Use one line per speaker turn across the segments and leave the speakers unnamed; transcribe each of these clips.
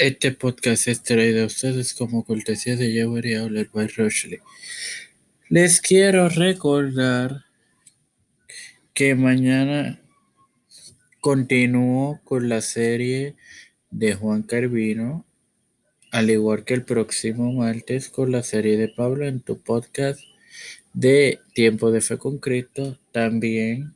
Este podcast es traído a ustedes como cortesía de Jewelry Outlet by Rochley. Les quiero recordar que mañana continúo con la serie de Juan Carvino, al igual que el próximo martes con la serie de Pablo en tu podcast de Tiempo de Fe con Cristo. También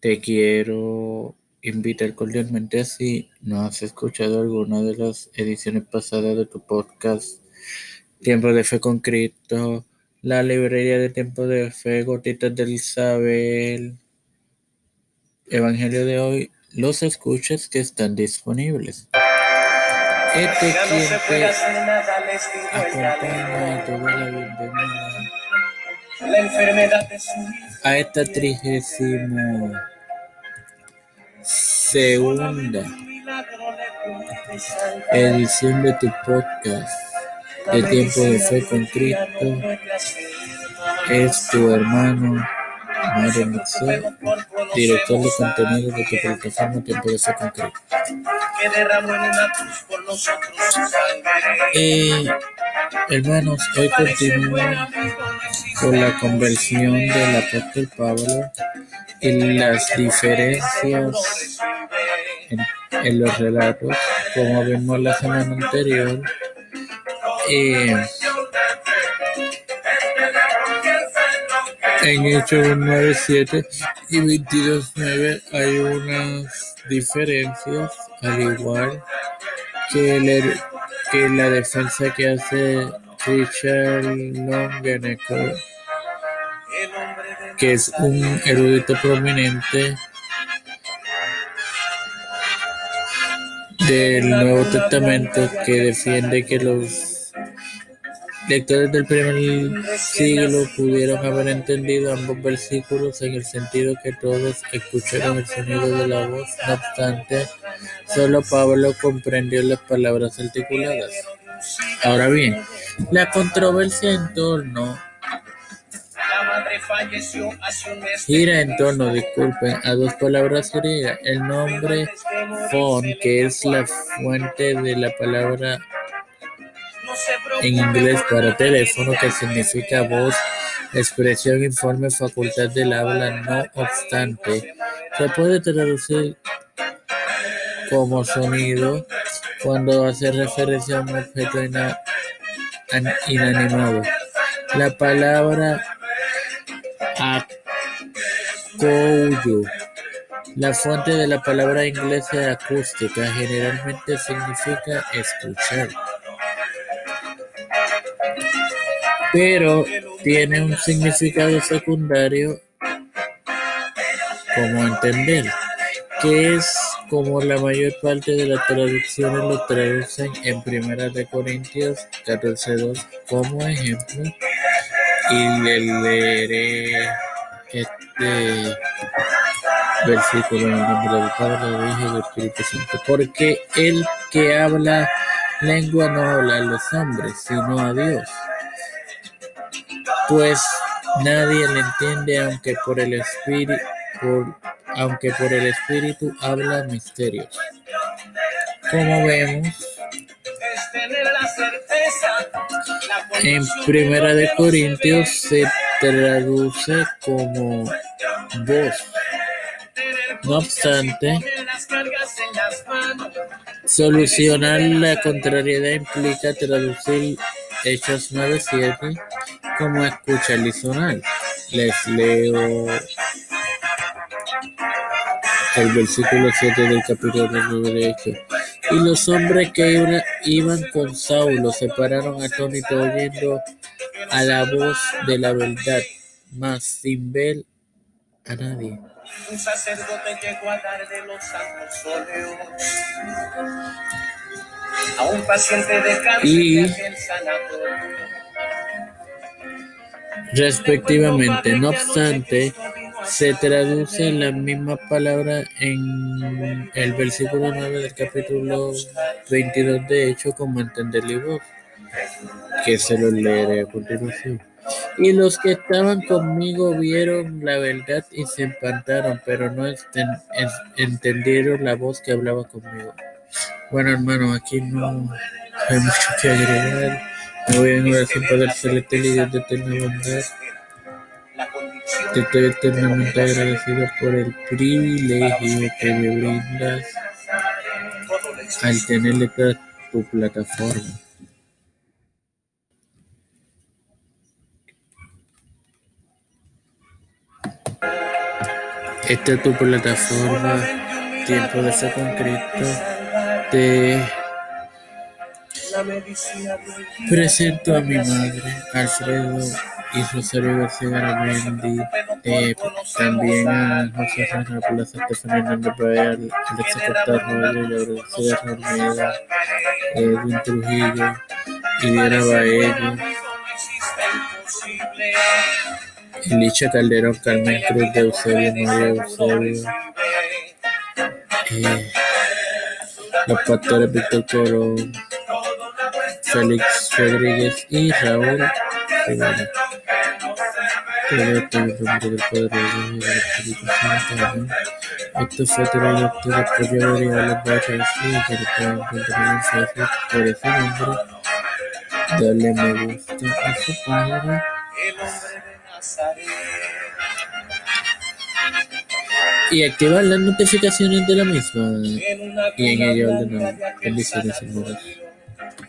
te quiero invitar cordialmente si no has escuchado alguna de las ediciones pasadas de tu podcast. Tiempo de Fe con Cristo, la librería de Tiempo de Fe, Gotitas del Isabel, Evangelio de hoy, los escuches que están disponibles. Este quien te acompaña y te la bienvenida.
La enfermedad de su
a esta trigésimo segunda edición de tu podcast de Tiempo de Fe con Cristo. Es tu hermano Mario Mixel, director de contenido de tu plataforma Tiempo de Fe con Cristo. Eh, hermanos, hoy continúo con la conversión del apóstol Pablo y las diferencias en, los relatos, como vimos la semana anterior. eh, en Hechos 9.7 y 22.9 hay unas diferencias, al igual que, que la defensa que hace Richard Longenecker, que es un erudito prominente del Nuevo Testamento que defiende que los lectores del primer siglo pudieron haber entendido ambos versículos en el sentido que todos escucharon el sonido de la voz, no obstante, solo Pablo comprendió las palabras articuladas. Ahora bien, la controversia en torno gira en torno, disculpen, a dos palabras griegas. El nombre fon, que es la fuente de la palabra en inglés para teléfono, que significa voz, expresión, informe, facultad del habla. No obstante, se puede traducir como sonido cuando hace referencia a un objeto ina- an- inanimado. La palabra acouyo, la fuente de la palabra inglesa acústica, generalmente significa escuchar. pero tiene un significado secundario como entender, que es como la mayor parte de las traducciones lo traducen en Primera de Corintios 14.2 como ejemplo y le leeré este versículo en el nombre del Padre, del Hijo y del Espíritu Santo, porque el que habla lengua no habla a los hombres, sino a Dios. Pues nadie le entiende aunque por el espíritu aunque por el espíritu habla misterios. Como vemos en primera de corintios se traduce como voz no obstante solucionar la contrariedad implica traducir Hechos 9.7 como escuchar y sonar les leo el versículo 7 del capítulo 9 de Hechos. Y los hombres que iba- iban con Saulo se pararon atónitos oyendo a la voz de la verdad, mas sin ver a nadie.
Un sacerdote llegó a dar de los santos óleos a un paciente de cáncer
Y-
de sanatorio.
respectivamente. No obstante, se traduce la misma palabra en el versículo 9 del capítulo 22 de Hecho como entender voz, que se lo leeré a continuación. Y los que estaban conmigo vieron la verdad y se espantaron, pero no entendieron la voz que hablaba conmigo. Bueno, hermano, aquí no hay mucho que agregar. Me voy en oración, Padre Celestial y Dios de eterna bondad. Te estoy eternamente agradecido por el privilegio que me brindas al tenerle tu plataforma. Esta es tu plataforma, Tiempo de Fe con Cristo. Te presento a mi madre, Alfredo y Rosario García Garamendi, eh, también a José Serra Plaza, Estefan Hernández Bael, Alexa Costa Arroyo, Gabriel Almeida, Edwin Trujillo, Idiana Baello, Elicha Calderón, Carmen Cruz de Eusebio, María Eusebio, eh, los pastores Víctor Corón, Félix Rodríguez y Raúl Rivera. En nombre del a por los ese nombre. Dale me gusta a su página. Y activar las notificaciones de la misma y en ella ordenar hermanos.